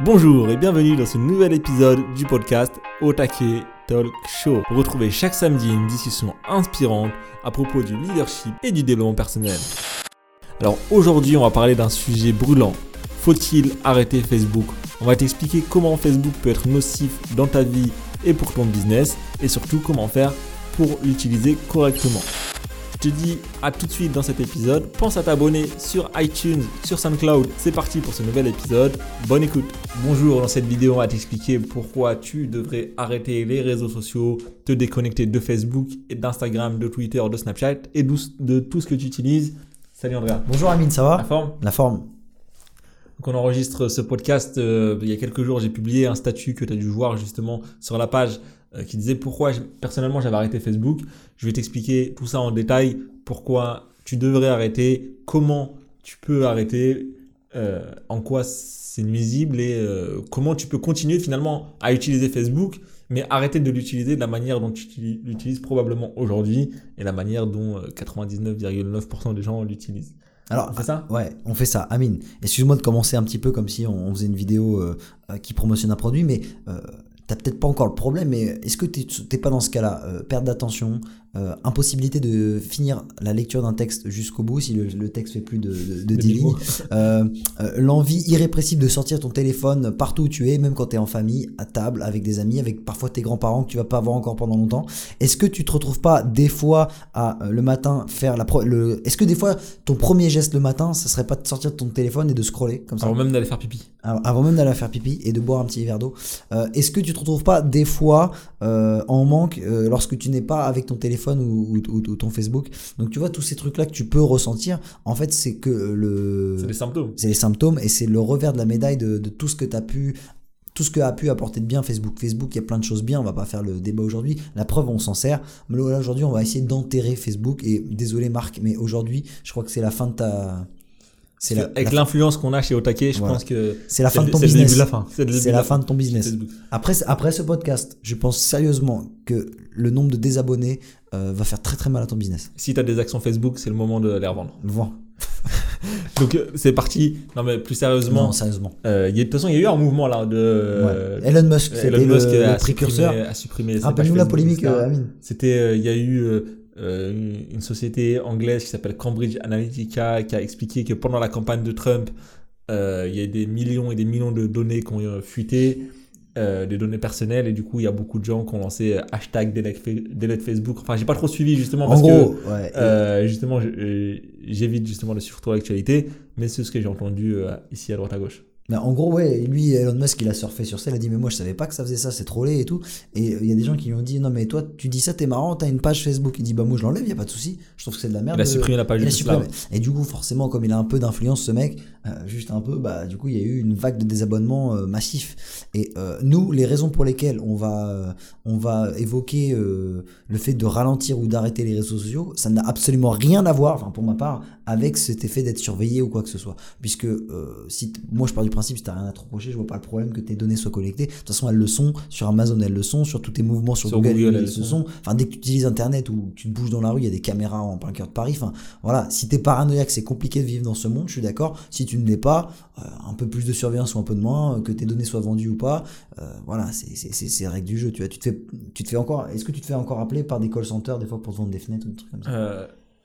Bonjour et bienvenue dans ce nouvel épisode du podcast Otake Talk Show. Retrouvez chaque samedi une discussion inspirante à propos du leadership et du développement personnel. Alors aujourd'hui, on va parler d'un sujet brûlant. Faut-il arrêter Facebook? On va t'expliquer comment Facebook peut être nocif dans ta vie et pour ton business et surtout comment faire pour l'utiliser correctement. Je te dis à tout de suite dans cet épisode. Pense à t'abonner sur iTunes, sur SoundCloud. C'est parti pour ce nouvel épisode. Bonne écoute. Bonjour, dans cette vidéo, on va t'expliquer pourquoi tu devrais arrêter les réseaux sociaux, te déconnecter de Facebook et d'Instagram, de Twitter, de Snapchat et de tout ce que tu utilises. Salut Andrea. Bonjour Amine, ça va? La forme? La forme. Donc on enregistre ce podcast euh, il y a quelques jours, j'ai publié un statut que tu as dû voir justement sur la page qui disait pourquoi personnellement j'avais arrêté Facebook. Je vais t'expliquer tout ça en détail, pourquoi tu devrais arrêter, comment tu peux arrêter, euh, en quoi c'est nuisible et euh, comment tu peux continuer finalement à utiliser Facebook, mais arrêter de l'utiliser de la manière dont tu l'utilises probablement aujourd'hui et la manière dont 99,9% des gens l'utilisent. Alors, on fait ça? Ouais, on fait ça. Amine, excuse-moi de commencer un petit peu comme si on, faisait une vidéo qui promotionne un produit, mais t'as peut-être pas encore le problème, mais est-ce que t'es pas dans ce cas-là euh, Perte d'attention, euh, impossibilité de finir la lecture d'un texte jusqu'au bout si le, texte fait plus de, de, 10 lignes, euh, l'envie irrépressible de sortir ton téléphone partout où tu es, même quand tu es en famille, à table, avec des amis, avec parfois tes grands-parents que tu vas pas voir encore pendant longtemps. Est-ce que tu te retrouves pas des fois à le matin faire la le est-ce que des fois ton premier geste le matin, ça serait pas de sortir de ton téléphone et de scroller comme ça? Avant même d'aller faire pipi. Avant même d'aller faire pipi et de boire un petit verre d'eau. est-ce que tu te retrouves pas des fois en manque lorsque tu n'es pas avec ton téléphone ou, ton Facebook. Donc tu vois, tous ces trucs-là que tu peux ressentir, en fait, c'est que le... C'est les symptômes. C'est les symptômes et c'est le revers de la médaille de, tout ce que tu as pu tout ce que a pu apporter de bien Facebook. Facebook, il y a plein de choses bien, on va pas faire le débat aujourd'hui. La preuve, on s'en sert. Mais là, aujourd'hui, on va essayer d'enterrer Facebook. Et désolé Marc, mais aujourd'hui, je crois que c'est la fin de ta... C'est avec l'influence qu'on a chez Otake, je pense que c'est la fin de ton business. C'est la fin. C'est la fin de ton business. Après, après ce podcast, je pense sérieusement que le nombre de désabonnés euh, va faire très très mal à ton business. Si tu as des actions Facebook, c'est le moment de les revendre. Vends. Donc euh, c'est parti. Non mais plus sérieusement. Non, sérieusement. Euh, de toute façon, il y a eu un mouvement là de. Elon Musk, c'était le, le, a précurseur. a supprimé. Rappelle-nous la polémique, Amine. C'était, il y a eu une société anglaise qui s'appelle Cambridge Analytica qui a expliqué que pendant la campagne de Trump, il y a des millions et des millions de données qui ont fuité. Euh, des données personnelles. Et du coup il y a beaucoup de gens qui ont lancé euh, hashtag delete Facebook. Enfin j'ai pas trop suivi justement parce que euh, justement j'évite justement de suivre trop l'actualité. Mais c'est ce que j'ai entendu ici à droite à gauche en gros, ouais, lui, Elon Musk, il a surfé sur ça, il a dit, mais moi, je savais pas que ça faisait ça, c'est trollé et tout. Et il y a des gens qui lui ont dit, non, mais toi, tu dis ça, t'es marrant, t'as une page Facebook. Il dit, bah, moi, je l'enlève, y a pas de souci. Je trouve que c'est de la merde. Il a supprimé la page Et du coup, forcément, comme il a un peu d'influence, ce mec, euh, juste un peu, bah, du coup, il y a eu une vague de désabonnements euh, massif. Et euh, nous, les raisons pour lesquelles on va, on va évoquer le fait de ralentir ou d'arrêter les réseaux sociaux, ça n'a absolument rien à voir, enfin, pour ma part, avec cet effet d'être surveillé ou quoi que ce soit. Puisque, si moi, je pars du principe, si t'as rien à trop je vois pas le problème que tes données soient collectées. De toute façon, elles le sont. Sur Amazon, elles le sont. Sur tous tes mouvements sur, Google, elles, le sont. Enfin, dès que tu utilises Internet ou tu te bouges dans la rue, il y a des caméras en plein cœur de Paris. Enfin, voilà. Si t'es paranoïaque, c'est compliqué de vivre dans ce monde, je suis d'accord. Si tu ne l'es pas, euh, un peu plus de surveillance ou un peu de moins, que tes données soient vendues ou pas, euh, voilà, c'est règle du jeu. Tu vois, tu te fais, tu te fais encore, est-ce que tu te fais encore appeler par des call centers des fois pour te vendre des fenêtres ou des trucs comme ça?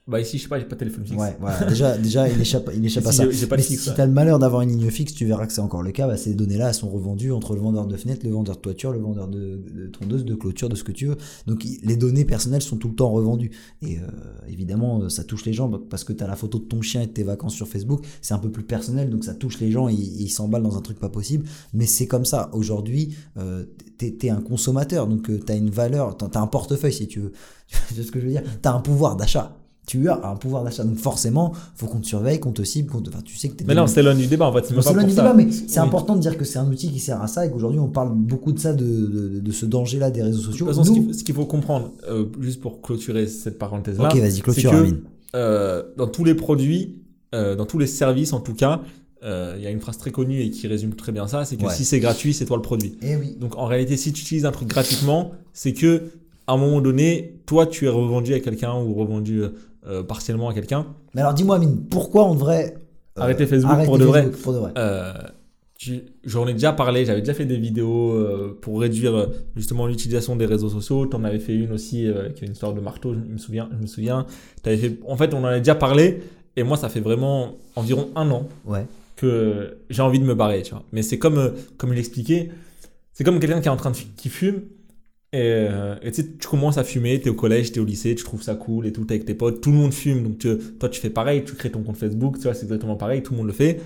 Euh, bah ici, je sais pas, j'ai pas de téléphone fixe. Ouais, voilà. déjà, déjà, il échappe, il échappe à ça. Pas Mais fixe, si tu as le malheur d'avoir une ligne fixe, tu verras que c'est encore le cas. Bah, ces données-là, elles sont revendues entre le vendeur de fenêtre, le vendeur de toiture, le vendeur de, de tondeuse, de clôture, de ce que tu veux. Donc, les données personnelles sont tout le temps revendues. Et euh, évidemment, ça touche les gens parce que tu as la photo de ton chien et de tes vacances sur Facebook. C'est un peu plus personnel, donc ça touche les gens et ils s'emballent dans un truc pas possible. Mais c'est comme ça. Aujourd'hui, euh, tu es, un consommateur, donc euh, tu as une valeur, tu as un portefeuille si tu veux. tu sais ce que je veux dire? Tu as un pouvoir d'achat tu as un pouvoir d'achat. Donc forcément, faut qu'on te surveille, qu'on te cible, qu'on te... Enfin, tu sais que Mais là, on s'éloigne du débat en fait. C'est s'éloigne du débat, mais c'est important de dire que c'est un outil qui sert à ça et qu'aujourd'hui, on parle beaucoup de ça, de, de, ce danger-là des réseaux sociaux. De toute façon, ce qu'il faut comprendre, euh, juste pour clôturer cette parenthèse-là, ok, vas-y, clôture, que, euh, dans tous les produits, euh, dans tous les services en tout cas, il y a une phrase très connue et qui résume très bien ça, c'est que si c'est gratuit, c'est toi le produit. Et eh oui. Donc en réalité, si tu utilises un truc gratuitement, c'est que à un moment donné, toi, tu es revendu à quelqu'un ou revendu euh, partiellement à quelqu'un. Mais alors dis-moi, Amine, pourquoi on devrait euh, arrêter Facebook, pour, de vrai. Euh, j'en ai déjà parlé, j'avais déjà fait des vidéos euh, pour réduire justement l'utilisation des réseaux sociaux. Tu en avais fait une aussi euh, avec une histoire de marteau, je me souviens. Je me souviens. T'avais fait, en fait, on en a déjà parlé. Et moi, ça fait vraiment environ un an Ouais. que j'ai envie de me barrer, tu vois. Mais c'est comme, euh, comme il expliquait, c'est comme quelqu'un qui est en train de qui fume. Et, euh, et tu sais, tu commences à fumer, tu es au collège, tu es au lycée, tu trouves ça cool et tout, t'es avec tes potes, tout le monde fume, donc toi tu fais pareil, tu crées ton compte Facebook, tu vois, c'est exactement pareil, tout le monde le fait.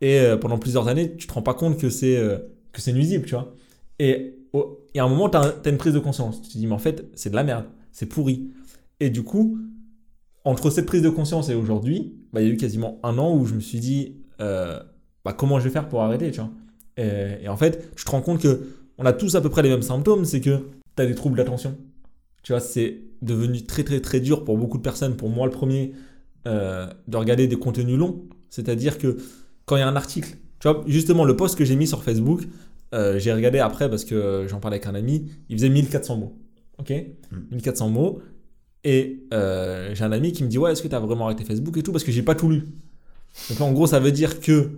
Et euh, pendant plusieurs années, tu te rends pas compte que c'est euh, que c'est nuisible, tu vois. Et il y a un moment, tu as, une prise de conscience. Tu te dis, mais en fait, c'est de la merde, c'est pourri. Et du coup, entre cette prise de conscience et aujourd'hui, bah, il y a eu quasiment un an où je me suis dit, bah, comment je vais faire pour arrêter, tu vois. Et, et en fait, tu te rends compte que on a tous à peu près les mêmes symptômes, c'est que tu as des troubles d'attention. Tu vois, c'est devenu très très très dur pour beaucoup de personnes, pour moi le premier, euh, de regarder des contenus longs. C'est-à-dire que quand il y a un article, tu vois, justement le post que j'ai mis sur Facebook, euh, j'ai regardé après parce que j'en parlais avec un ami, il faisait 1400 mots. Ok? 1400 mots. Et euh, j'ai un ami qui me dit Ouais, est-ce que tu as vraiment arrêté Facebook et tout? Parce que j'ai pas tout lu. Donc là, en gros, ça veut dire que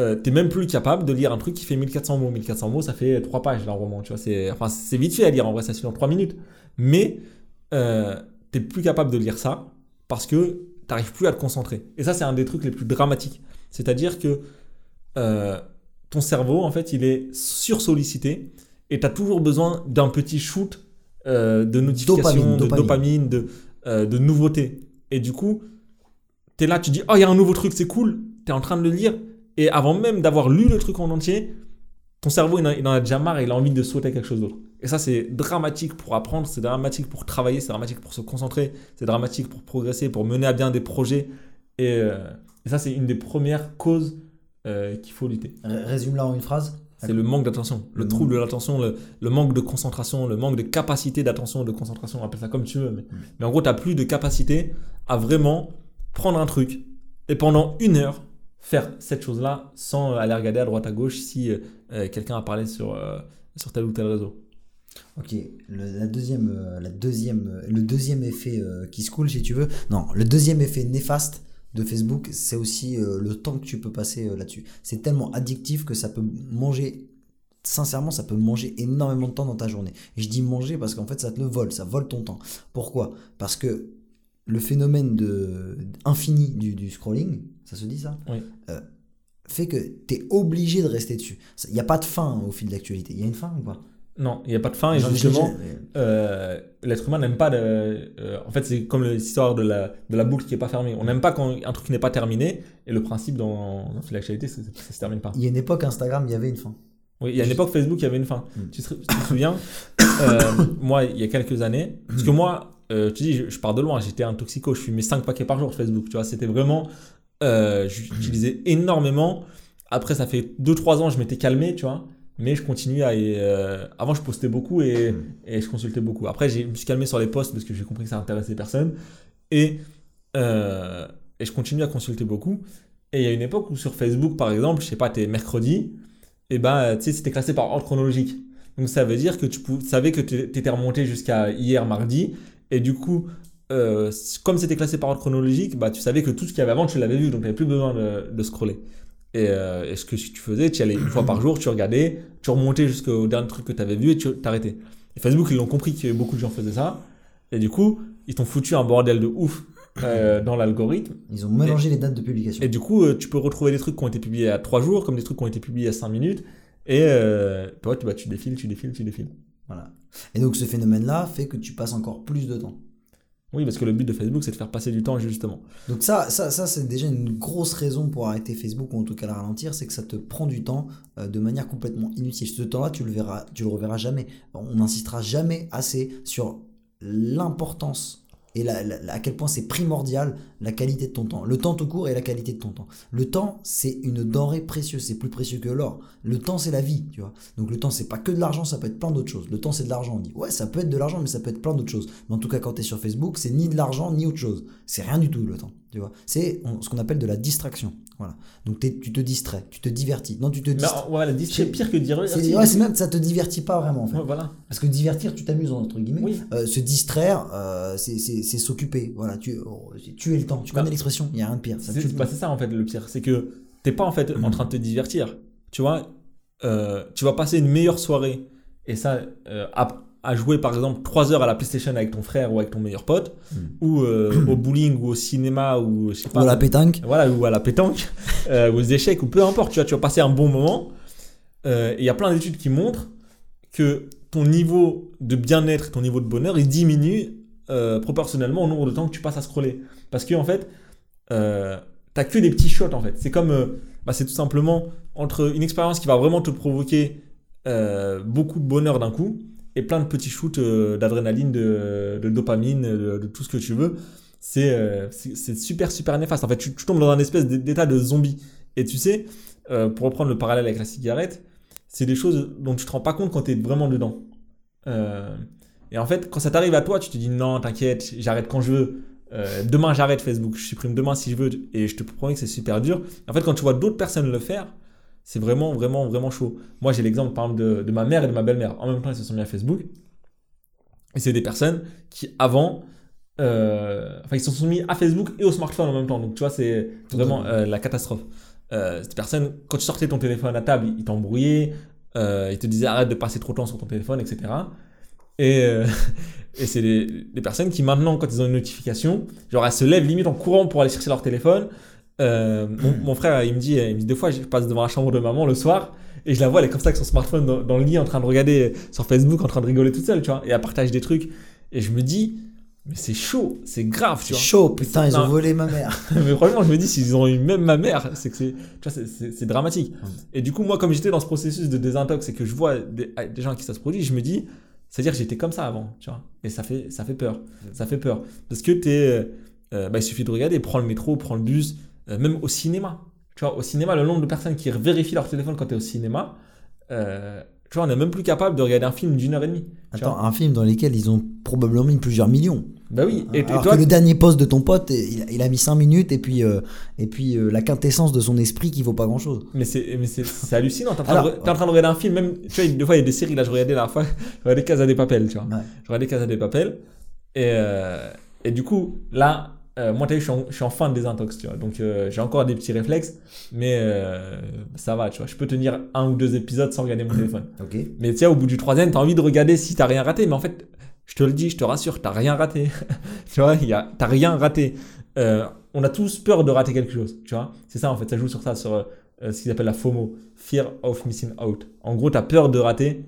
euh, t'es même plus capable de lire un truc qui fait 1400 mots. 1400 mots, ça fait 3 pages d'un roman. Tu vois, c'est enfin, c'est vite fait à lire en vrai, ça se fait en 3 minutes. Mais euh, t'es plus capable de lire ça parce que t'arrives plus à te concentrer. Et ça, c'est un des trucs les plus dramatiques. C'est-à-dire que euh, ton cerveau, en fait, il est sursollicité et tu as toujours besoin d'un petit shoot euh, de notification, Dopamine, de dopamine. de, euh, de nouveautés. Et du coup, tu es là, tu dis, oh, il y a un nouveau truc, c'est cool, tu es en train de le lire. Et avant même d'avoir lu le truc en entier, ton cerveau, il en, il en a déjà marre et il a envie de sauter à quelque chose d'autre. Et ça, c'est dramatique pour apprendre, c'est dramatique pour travailler, c'est dramatique pour se concentrer, c'est dramatique pour progresser, pour mener à bien des projets. Et, euh, et ça, c'est une des premières causes euh, qu'il faut lutter. Résume-la en une phrase. C'est le manque d'attention, le, Le trouble de l'attention, le, le manque de concentration, le manque de capacité d'attention, de concentration, appelle ça comme tu veux. Mais, mais en gros, tu n'as plus de capacité à vraiment prendre un truc et pendant une heure faire cette chose-là sans euh, aller regarder à droite à gauche si euh, euh, quelqu'un a parlé sur, sur tel ou tel réseau. Ok, le, la deuxième, la deuxième, le deuxième effet qui se coule, si tu veux. Non, le deuxième effet néfaste de Facebook, c'est aussi le temps que tu peux passer là-dessus. C'est tellement addictif que ça peut manger. Sincèrement, ça peut manger énormément de temps dans ta journée. Et je dis manger parce qu'en fait, ça te le vole, ça vole ton temps. Pourquoi? Parce que le phénomène de infini du, du scrolling, ça se dit ça? Oui. Euh, fait que tu es obligé de rester dessus. Il n'y a pas de fin au fil de l'actualité. Il y a une fin ou pas Non, il n'y a pas de fin et justement, euh, l'être humain n'aime pas de. euh, en fait, c'est comme l'histoire de la, de la boucle qui n'est pas fermée. On n'aime pas quand un truc n'est pas terminé et le principe dans, dans l'actualité, c'est que ça se termine pas. Il y a une époque, Instagram, il y avait une fin. Oui, il y a une époque Facebook, il y avait une fin. Mm. Tu, te, tu te souviens? Euh, Moi, il y a quelques années, parce que moi, euh, tu dis, je, je pars de loin, j'étais un toxico, je fumais 5 paquets par jour Facebook, tu vois, c'était vraiment. Euh, J'utilisais énormément. Après, ça fait 2-3 ans, je m'étais calmé, tu vois, mais je continue à. euh, avant, je postais beaucoup et, et je consultais beaucoup. Après, je me suis calmé sur les posts parce que j'ai compris que ça intéressait personne. Et, euh, et je continue à consulter beaucoup. Et il y a une époque où sur Facebook, par exemple, je sais pas, t'es mercredi, et ben, tu sais, c'était classé par ordre chronologique. Donc ça veut dire que tu savais que tu étais remonté jusqu'à hier mardi, et du coup, euh, comme c'était classé par ordre chronologique, bah, tu savais que tout ce qu'il y avait avant, tu l'avais vu, donc tu n'avais plus besoin de, de scroller. Et, euh, et ce que tu faisais, tu y allais une fois par jour, tu regardais, tu remontais jusqu'au dernier truc que tu avais vu et tu t'arrêtais. Et Facebook, ils ont compris que beaucoup de gens faisaient ça, et du coup, ils t'ont foutu un bordel de ouf euh, dans l'algorithme. Ils ont mélangé les dates de publication. Et du coup, tu peux retrouver des trucs qui ont été publiés à 3 jours, comme des trucs qui ont été publiés à 5 minutes. Et euh, toi, tu, bah, tu défiles, tu défiles, tu défiles. Voilà. Et donc ce phénomène-là fait que tu passes encore plus de temps. Oui, parce que le but de Facebook, c'est de faire passer du temps, justement. Donc ça, ça, ça c'est déjà une grosse raison pour arrêter Facebook ou en tout cas le ralentir, c'est que ça te prend du temps euh, de manière complètement inutile. Ce temps-là, tu le verras, tu le reverras jamais. On n'insistera jamais assez sur l'importance et la- la- à quel point c'est primordial la qualité de ton temps. Le temps tout court et la qualité de ton temps. Le temps, c'est une denrée précieuse, c'est plus précieux que l'or. Le temps, c'est la vie, tu vois. Donc le temps, c'est pas que de l'argent, ça peut être plein d'autres choses. Le temps, c'est de l'argent, on dit. Ouais, ça peut être de l'argent, mais ça peut être plein d'autres choses. Mais en tout cas, quand tu es sur Facebook, c'est ni de l'argent, ni autre chose. C'est rien du tout, le temps, tu vois. C'est ce qu'on appelle de la distraction. Voilà. Donc tu te distrais, tu te divertis. Non, tu te distrais. c'est pire que dire. C'est ouais, c'est même, ça te divertit pas vraiment, en fait. Ouais, voilà. Parce que divertir, tu t'amuses, entre guillemets. Oui. Euh, se distraire, euh, c'est- s'occuper. Voilà, tu, oh, tuer le temps. Tu Bah, connais l'expression, il n'y a rien de pire. C'est bah, ça, en fait, le pire. C'est que t'es pas, en fait, en train de te divertir. tu vois, euh, tu vas passer une meilleure soirée et ça, euh, à, jouer par exemple 3 heures à la PlayStation avec ton frère ou avec ton meilleur pote, Mm. ou euh, au bowling ou au cinéma ou je sais pas. Ou à la pétanque. Voilà, ou à la pétanque, euh, ou aux échecs, ou peu importe, tu vois, tu vas passer un bon moment. Euh, et il y a plein d'études qui montrent que ton niveau de bien-être, ton niveau de bonheur, il diminue proportionnellement au nombre de temps que tu passes à scroller. Parce que en fait, t'as que des petits shots en fait. C'est comme, bah, c'est tout simplement entre une expérience qui va vraiment te provoquer beaucoup de bonheur d'un coup et plein de petits shoots euh, d'adrénaline, de, dopamine, de, tout ce que tu veux. C'est euh, super super néfaste. En fait, tu, tombes dans un espèce d'état de zombie. Et tu sais, euh, pour reprendre le parallèle avec la cigarette, c'est des choses dont tu te rends pas compte quand tu es vraiment dedans. Et en fait, quand ça t'arrive à toi, tu te dis non, t'inquiète, j'arrête quand je veux. Demain, j'arrête Facebook, je supprime demain si je veux. Et je te promets que c'est super dur. En fait, quand tu vois d'autres personnes le faire, c'est vraiment, vraiment, vraiment chaud. Moi, j'ai l'exemple, par exemple, de, de ma mère et de ma belle-mère. En même temps, ils se sont mis à Facebook. Et c'est des personnes qui, avant, euh, enfin, ils se sont mis à Facebook et au smartphone en même temps. Donc, tu vois, c'est vraiment euh, la catastrophe. Euh, cette personne, quand tu sortais ton téléphone à table, il t'embrouillait, euh, il te disait arrête de passer trop de temps sur ton téléphone, etc. Et, et c'est des personnes qui maintenant, quand ils ont une notification, genre elles se lèvent limite en courant pour aller chercher leur téléphone. Euh, mon, mon frère, il me dit, il me dit deux fois, je passe devant la chambre de maman le soir et je la vois, elle est comme ça avec son smartphone dans, dans le lit en train de regarder sur Facebook, en train de rigoler toute seule, tu vois, et elle partage des trucs. Et je me dis, mais c'est chaud, c'est grave, tu C'est vois. chaud, putain, ils ont volé ma mère. mais franchement, je me dis, s'ils ont eu même ma mère, c'est que c'est, tu vois, c'est- c'est c'est dramatique. Et du coup, moi, comme j'étais dans ce processus de désintox et que je vois des, des gens à qui ça se produit, je me dis, c'est-à-dire que j'étais comme ça avant, tu vois. Et ça fait, ça fait peur. Ça fait peur. Parce que t'es, euh, euh, bah, il suffit de regarder, prends le métro, prends le bus, euh, même au cinéma. Tu vois, au cinéma, le nombre de personnes qui vérifient leur téléphone quand t'es au cinéma, euh, tu vois, on n'est même plus capable de regarder un film d'une heure et demie. tu Attends, un film dans lequel ils ont probablement mis plusieurs millions. Bah oui. Et, et Alors toi, que le dernier poste de ton pote, il, il a mis 5 minutes et puis, euh, et puis euh, la quintessence de son esprit qui vaut pas grand chose. Mais c'est, mais c'est, hallucinant. T'es en, train de, t'es en train de regarder un film, même, tu vois, des fois, il y a des séries, là, je regardais la dernière fois, je regardais Casa des Papel, tu vois. Ouais. Je regardais Casa des Papel. Et, euh, et du coup, là, euh, moi, t'as vu, je suis, en, je suis en fin de désintox, tu vois. Donc, euh, j'ai encore des petits réflexes, mais euh, ça va, tu vois. Je peux tenir un ou deux épisodes sans regarder mon téléphone. Ok. Mais tu sais, au bout du troisième, t'as envie de regarder si t'as rien raté. Mais en fait, je te le dis, je te rassure, t'as rien raté. tu vois, y a, t'as rien raté. On a tous peur de rater quelque chose, tu vois. C'est ça, en fait, ça joue sur ça, sur ce qu'ils appellent la FOMO, Fear of Missing Out. En gros, t'as peur de rater,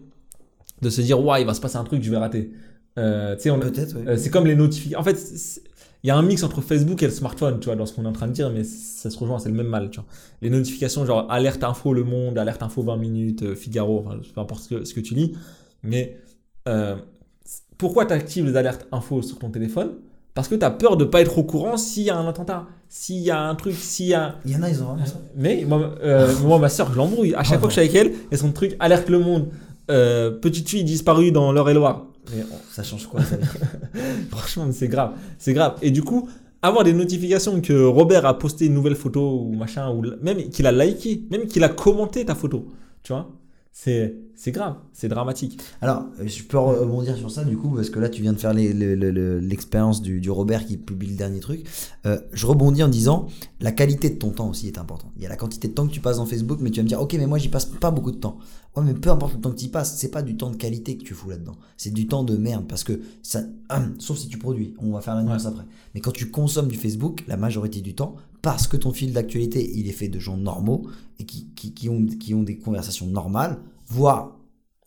de se dire, ouais, il va se passer un truc, je vais rater. Euh, tu sais, on, Peut-être, ouais. euh, c'est comme les notifications. En fait, c'est- il y a un mix entre Facebook et le smartphone, tu vois, dans ce qu'on est en train de dire, mais ça se rejoint, c'est le même mal, tu vois. Les notifications, genre alerte info Le Monde, alerte info 20 minutes, euh, Figaro, enfin, peu importe ce que, ce que tu lis. Mais euh, pourquoi tu actives les alertes info sur ton téléphone? Parce que tu as peur de pas être au courant s'il y a un attentat, s'il y a un truc, s'il y a. Il y en a, ils ont vraiment ça. Mais moi, euh, moi ma soeur, je l'embrouille. À chaque fois que je suis avec elle, elle son truc alerte Le Monde. Euh, petite fille disparue dans l'Eure-et-Loire. Mais Ça change quoi ça Franchement, c'est grave. C'est grave. Et du coup, avoir des notifications que Robert a posté une nouvelle photo ou machin, ou même qu'il a liké, même qu'il a commenté ta photo, tu vois, c'est c'est grave, c'est dramatique. Alors, euh, je peux rebondir sur ça du coup, parce que là, tu viens de faire l'expérience du, du Robert qui publie le dernier truc. Euh, je rebondis en disant, la qualité de ton temps aussi est importante. Il y a la quantité de temps que tu passes dans Facebook, mais tu vas me dire, ok, mais moi, j'y passe pas beaucoup de temps. Ouais, mais peu importe le temps que tu y passes, c'est pas du temps de qualité que tu fous là-dedans. C'est du temps de merde, parce que ça, sauf si tu produis, on va faire la nuance après. Mais quand tu consommes du Facebook, la majorité du temps, parce que ton fil d'actualité, il est fait de gens normaux et qui, qui, ont des conversations normales, voire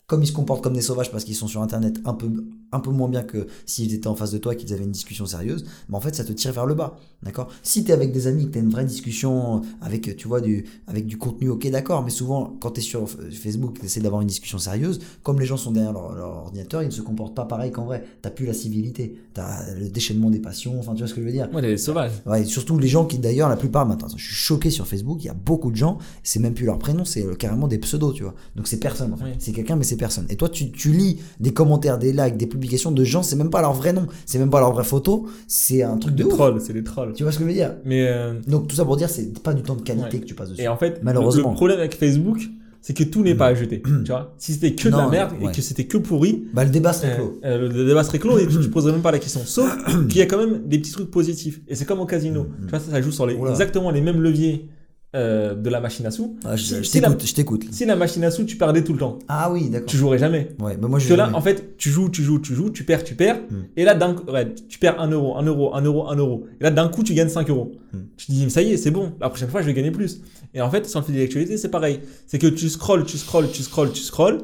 comme ils se comportent comme des sauvages parce qu'ils sont sur internet un peu, un peu moins bien que s'ils étaient en face de toi et qu'ils avaient une discussion sérieuse, mais en fait ça te tire vers le bas. D'accord? Si tu es avec des amis, que tu as une vraie discussion avec, tu vois, du, avec du contenu, ok, d'accord, mais souvent quand tu es sur Facebook, tu essaies d'avoir une discussion sérieuse, comme les gens sont derrière leur, leur ordinateur, ils ne se comportent pas pareil qu'en vrai. Tu plus la civilité, tu as le déchaînement des passions, enfin tu vois ce que je veux dire? Ouais, les sauvages. Ouais, et surtout les gens qui d'ailleurs la plupart maintenant je suis choqué sur Facebook il y a beaucoup de gens c'est même plus leur prénom c'est euh, carrément des pseudos tu vois donc c'est personne en fait Oui. c'est quelqu'un mais c'est personne et toi tu, tu lis des commentaires des likes des publications de gens c'est même pas leur vrai nom c'est même pas leur vraie photo c'est un truc de Des ouf. trolls, c'est des trolls. tu vois ce que je veux dire? Mais euh, donc tout ça pour dire c'est pas du temps de qualité Ouais. que tu passes dessus et en fait, Malheureusement. le problème avec Facebook, c'est que tout n'est pas à jeter. tu vois, si c'était que de la merde ouais. et que c'était que pourri, bah le débat serait Euh, clos euh, le débat serait clos et tu ne poserais même pas la question. Sauf qu'il y a quand même des petits trucs positifs. Et c'est comme au casino. Mm, Tu vois, ça, ça joue sur les, Oula. exactement les mêmes leviers euh, de la machine à sous. Ah, je Si- je si la- t'écoute, je t'écoute. Si la machine à sous, tu perdais tout le temps, Ah oui, d'accord. tu jouerais jamais. Ouais, bah moi je Parce que là, en fait, tu joues, tu joues, tu joues, tu perds, tu perds. Hmm. Et là, d'un ouais, tu perds 1 euro, 1 euro, 1 euro, 1 euro. Et là, d'un coup, tu gagnes 5 euros. Hmm. Tu te dis, ça y est, c'est bon. La prochaine fois, je vais gagner plus. Et en fait, sur le fil d'actualité, c'est pareil. C'est que tu scrolles, tu scrolles, tu scrolles, tu scrolles.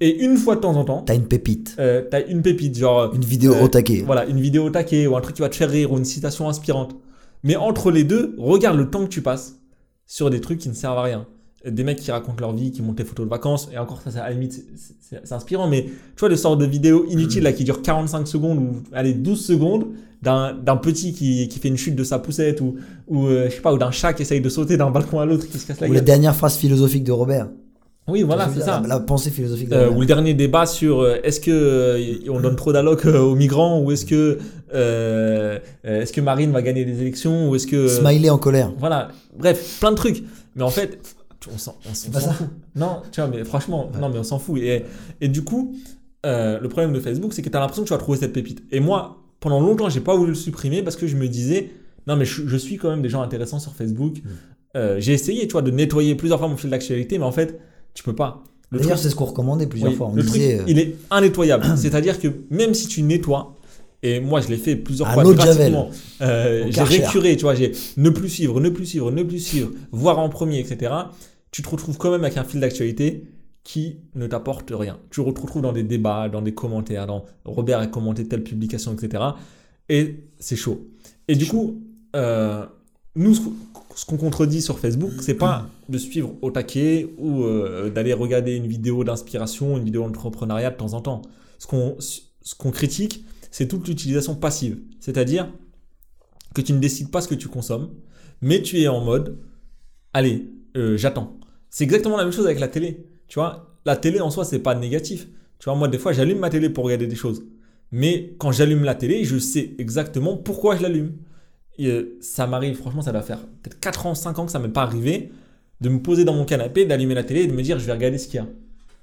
et une fois de temps en temps, T'as une pépite, euh, t'as une pépite, genre. une vidéo Euh, au taquet. Voilà, une vidéo au taquet ou un truc qui va te faire rire ou une citation inspirante. Mais entre les deux, regarde le temps que tu passes sur des trucs qui ne servent à rien. Des mecs qui racontent leur vie, qui montent les photos de vacances, et encore ça, c'est à la limite, c'est- inspirant, mais tu vois, le sort de vidéo inutile là qui dure 45 secondes ou allez 12 secondes d'un petit qui, qui fait une chute de sa poussette ou, ou euh, je sais pas, ou d'un chat qui essaye de sauter d'un balcon à l'autre qui se casse la Ou la gueule. dernière phrase philosophique de Robert. Oui, voilà, c'est ça. La, la pensée philosophique de Euh, ou le dernier débat sur euh, est-ce que euh, on donne trop d'allocs euh, aux migrants ou est-ce que euh, est-ce que Marine va gagner des élections ou est-ce que Smiley en colère. voilà bref plein de trucs mais en fait on s'en fout non tu vois mais franchement Ouais. non mais on s'en fout et, et du coup le problème de Facebook c'est que tu as l'impression que tu vas trouver cette pépite et moi pendant longtemps j'ai pas voulu le supprimer parce que je me disais non mais je, je suis quand même des gens intéressants sur Facebook Mm. J'ai essayé tu vois de nettoyer plusieurs fois mon fil d'actualité mais en fait tu peux pas Le D'ailleurs, truc- c'est ce qu'on recommandait plusieurs oui, fois. On le truc, disait euh, il est indétoyable. C'est-à-dire que même si tu nettoies, et moi je l'ai fait plusieurs À fois gratuitement, euh, j'ai récuré, tu vois, j'ai ne plus suivre, ne plus suivre, ne plus suivre, voir en premier, etc. Tu te retrouves quand même avec un fil d'actualité qui ne t'apporte rien. Tu te retrouves dans des débats, dans des commentaires, dans Robert a commenté telle publication, etc. Et c'est chaud. Et du coup, euh, nous, ce qu'on- contredit sur Facebook, c'est pas de suivre au taquet ou euh, d'aller regarder une vidéo d'inspiration, une vidéo d'entrepreneuriat de temps en temps. Ce qu'on ce qu'on critique, c'est toute l'utilisation passive. C'est-à-dire que tu ne décides pas ce que tu consommes, mais tu es en mode, allez, euh, j'attends. C'est exactement la même chose avec la télé. Tu vois, la télé en soi, c'est pas négatif. Tu vois, moi, des fois, j'allume ma télé pour regarder des choses. Mais quand j'allume la télé, je sais exactement pourquoi je l'allume. Et, euh, ça m'arrive, franchement, ça doit faire peut-être 4 ans, 5 ans que ça m'est pas arrivé de me poser dans mon canapé, d'allumer la télé et de me dire je vais regarder ce qu'il y a.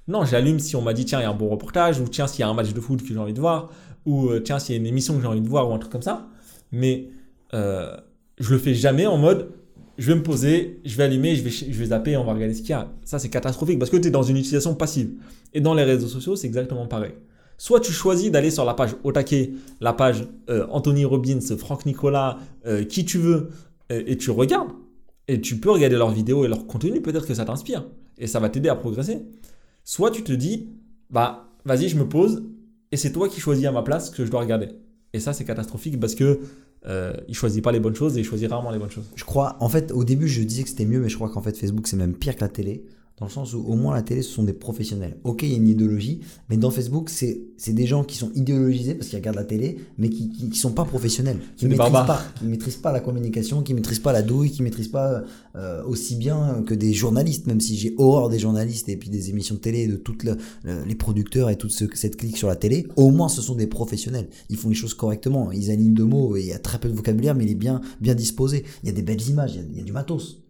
Non, j'allume si on m'a dit tiens, il y a un bon reportage, ou tiens, s'il y a un match de foot que j'ai envie de voir, ou euh, tiens, s'il y a une émission que j'ai envie de voir, ou un truc comme ça. Mais euh, je le fais jamais en mode je vais me poser, je vais allumer, je vais, je vais zapper, on va regarder ce qu'il y a. Ça, c'est catastrophique parce que tu es dans une utilisation passive. Et dans les réseaux sociaux, c'est exactement pareil. Soit tu choisis d'aller sur la page taquet, la page euh, Anthony Robbins, Franck Nicolas, euh, qui tu veux, euh, et tu regardes. Et tu peux regarder leurs vidéos et leur contenu, peut-être que ça t'inspire. Et ça va t'aider à progresser. Soit tu te dis, bah vas-y, je me pose, et c'est toi qui choisis à ma place ce que je dois regarder. Et ça, c'est catastrophique parce que euh, il choisit pas les bonnes choses et il choisit rarement les bonnes choses. Je crois, en fait, au début, je disais que c'était mieux, mais je crois qu'en fait, Facebook, c'est même pire que la télé. Dans le sens où, au moins, la télé, ce sont des professionnels. Ok, il y a une idéologie, mais dans Facebook, c'est c'est des gens qui sont idéologisés parce qu'ils regardent la télé, mais qui, qui, qui sont pas professionnels. Qui des maîtrisent pas, qui maîtrisent pas la communication, qui maîtrisent pas la douille, qui maîtrisent pas euh, aussi bien que des journalistes, même si j'ai horreur des journalistes et puis des émissions de télé, de toutes le- le- les producteurs et toute ce- cette clique sur la télé. Au moins, ce sont des professionnels. Ils font les choses correctement. Ils alignent deux mots et il y a très peu de vocabulaire, mais il est bien, bien disposé. Il y a des belles images, il y a, il y a du matos.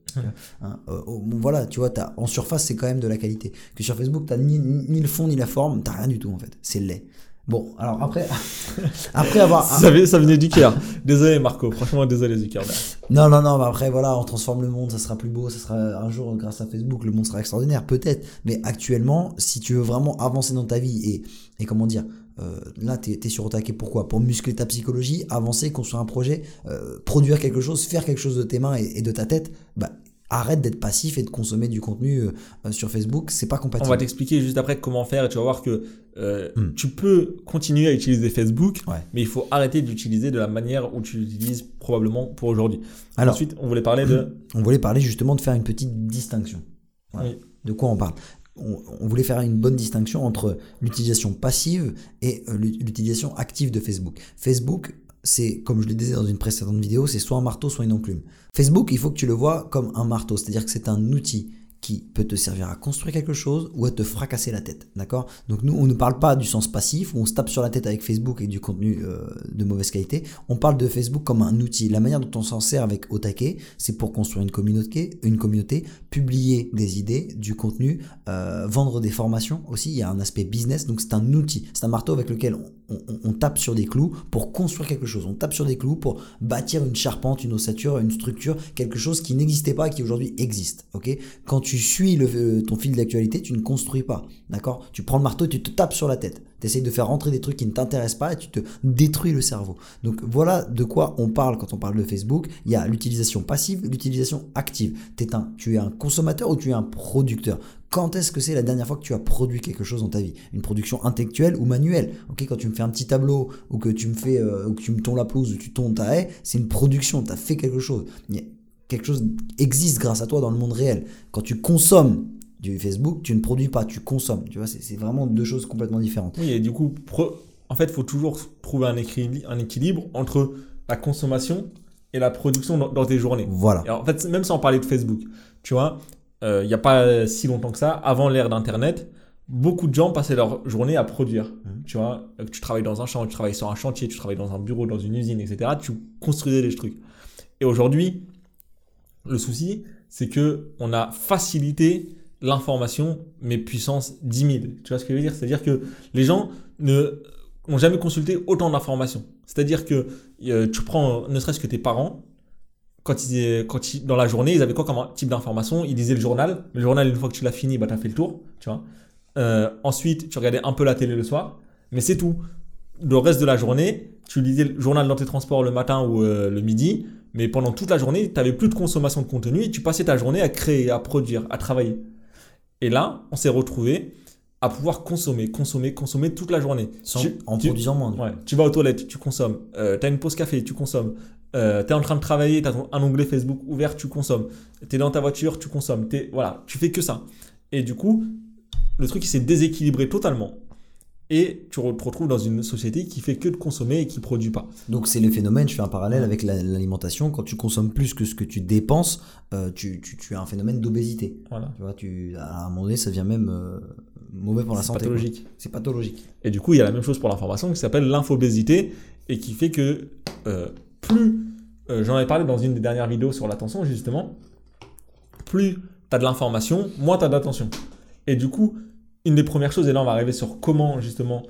Hein, euh, oh, bon, voilà, tu vois, t'as- en surface, c'est quand même de la qualité. Que sur Facebook, t'as ni, ni le fond ni la forme, t'as rien du tout en fait. C'est laid. Bon, alors après, après avoir. Ça, venait- ça venait du cœur. Désolé Marco, franchement désolé du cœur. Non, non, non, mais après, voilà, on transforme le monde, ça sera plus beau, ça sera un jour, grâce à Facebook, le monde sera extraordinaire, peut-être. Mais actuellement, si tu veux vraiment avancer dans ta vie et, et comment dire, euh, là, t'es es sur pourquoi? Pour muscler ta psychologie, avancer, construire un projet, euh, produire quelque chose, faire quelque chose de tes mains et, et de ta tête, bah, arrête d'être passif et de consommer du contenu euh, euh, sur Facebook, c'est pas On compatible. va t'expliquer juste après comment faire et tu vas voir que euh, Hmm. tu peux continuer à utiliser Facebook, Ouais. mais il faut arrêter d'utiliser de la manière où tu l'utilises probablement pour aujourd'hui. Alors, Ensuite, on voulait parler de... on voulait parler justement de faire une petite distinction. Voilà. Oui. De quoi on parle? On, on voulait faire une bonne distinction entre l'utilisation passive et l'ut- l'utilisation active de Facebook. Facebook, c'est, comme je le disais dans une précédente vidéo, c'est soit un marteau, soit une enclume. Facebook, il faut que tu le vois comme un marteau, c'est-à-dire que c'est un outil qui peut te servir à construire quelque chose ou à te fracasser la tête. D'accord? Donc nous, on ne parle pas du sens passif où on se tape sur la tête avec Facebook et du contenu euh, de mauvaise qualité. On parle de Facebook comme un outil. La manière dont on s'en sert avec Otake, c'est pour construire une communauté, une communauté, publier des idées, du contenu, euh, vendre des formations aussi. Il y a un aspect business. Donc c'est un outil, c'est un marteau avec lequel on, on, tape sur des clous pour construire quelque chose. On tape sur des clous pour bâtir une charpente, une ossature, une structure, quelque chose qui n'existait pas et qui aujourd'hui existe. Ok? Quand tu suis le, euh, ton fil d'actualité, tu ne construis pas. D'accord? Tu prends le marteau tu te tapes sur la tête. Tu essayes de faire rentrer des trucs qui ne t'intéressent pas et tu te détruis le cerveau. Donc voilà de quoi on parle quand on parle de Facebook. Il y a l'utilisation passive, l'utilisation active. Un, tu es un consommateur ou tu es un producteur? Quand est-ce que c'est la dernière fois que tu as produit quelque chose dans ta vie? Une production intellectuelle ou manuelle? Ok, quand tu me fais un petit tableau ou que tu me fais, euh, ou que tu me tonds la pelouse ou tu tonds ta haie, c'est une production. Tu as fait quelque chose quelque chose existe grâce à toi dans le monde réel. Quand tu consommes du Facebook, tu ne produis pas, tu consommes. Tu vois, c'est vraiment deux choses complètement différentes. Oui, et du coup, en fait, il faut toujours trouver un, un équilibre entre la consommation et la production dans, tes journées. Voilà. en fait, même sans parler de Facebook, tu vois, euh, il n'y a pas si longtemps que ça, avant l'ère d'Internet, beaucoup de gens passaient leur journée à produire. Mmh. Tu vois, tu travailles dans un champ, tu travailles sur un chantier, tu travailles dans un bureau, dans une usine, etc. Tu construisais des trucs. Et aujourd'hui, le souci, c'est que on a facilité l'information, mais puissance 10 000. Tu vois ce que je veux dire? C'est-à-dire que les gens ne n'ont jamais consulté autant d'informations. C'est-à-dire que euh, tu prends ne serait-ce que tes parents, quand ils, quand dans la journée, ils avaient quoi comme type d'information? Ils lisaient le journal. Le journal, une fois que tu l'as fini, bah, tu as fait le tour. Tu vois euh, ensuite, tu regardais un peu la télé le soir, mais c'est tout. Le reste de la journée, tu lisais le journal dans tes transports le matin ou euh, le midi, mais pendant toute la journée, tu n'avais plus de consommation de contenu et tu passais ta journée à créer, à produire, à travailler. Et là, on s'est retrouvé à pouvoir consommer, consommer, consommer toute la journée. en produisant moins. Ouais, tu vas aux toilettes, tu consommes. Euh, tu as une pause café, tu consommes. Euh, tu es en train de travailler, tu as un onglet Facebook ouvert, tu consommes. Tu es dans ta voiture, tu consommes. Es, voilà, tu fais que ça. Et du coup, le truc, s'est déséquilibré totalement et tu te retrouves dans une société qui fait que de consommer et qui produit pas. Donc c'est le phénomène, je fais un parallèle avec l'alimentation, quand tu consommes plus que ce que tu dépenses, euh, tu, tu, as un phénomène d'obésité. Voilà. Tu vois, tu, à un moment donné, ça devient même euh, mauvais pour la santé. C'est pathologique. C'est pathologique. Et du coup, il y a la même chose pour l'information qui s'appelle l'infobésité et qui fait que euh, plus, j'en avais parlé dans une des dernières vidéos sur l'attention justement, plus tu as de l'information, moins tu as d'attention. Et du coup, une des premières choses, et là on va arriver sur comment justement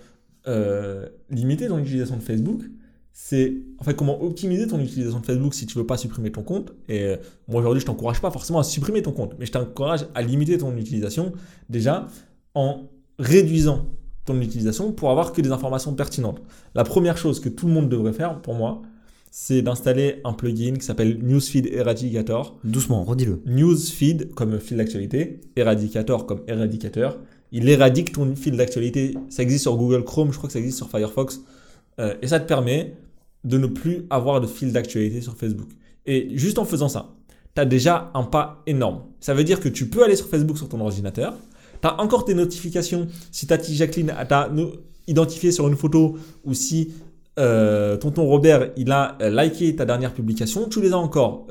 euh, limiter ton utilisation de Facebook, c'est en fait comment optimiser ton utilisation de Facebook si tu veux pas supprimer ton compte. Et euh, moi aujourd'hui, je t'encourage pas forcément à supprimer ton compte, mais je t'encourage à limiter ton utilisation déjà en réduisant ton utilisation pour avoir que des informations pertinentes. La première chose que tout le monde devrait faire pour moi, c'est d'installer un plugin qui s'appelle Newsfeed Eradicator. Doucement, redis-le. Newsfeed comme fil d'actualité, Eradicator comme éradicateur il éradique ton fil d'actualité. Ça existe sur Google Chrome, je crois que ça existe sur Firefox. Euh, et ça te permet de ne plus avoir de fil d'actualité sur Facebook. Et juste en faisant ça, tu as déjà un pas énorme. Ça veut dire que tu peux aller sur Facebook sur ton ordinateur. Tu as encore tes notifications. Si ta Jacqueline t'a identifié sur une photo ou si euh, tonton Robert il a euh, liké ta dernière publication, tu les as encore.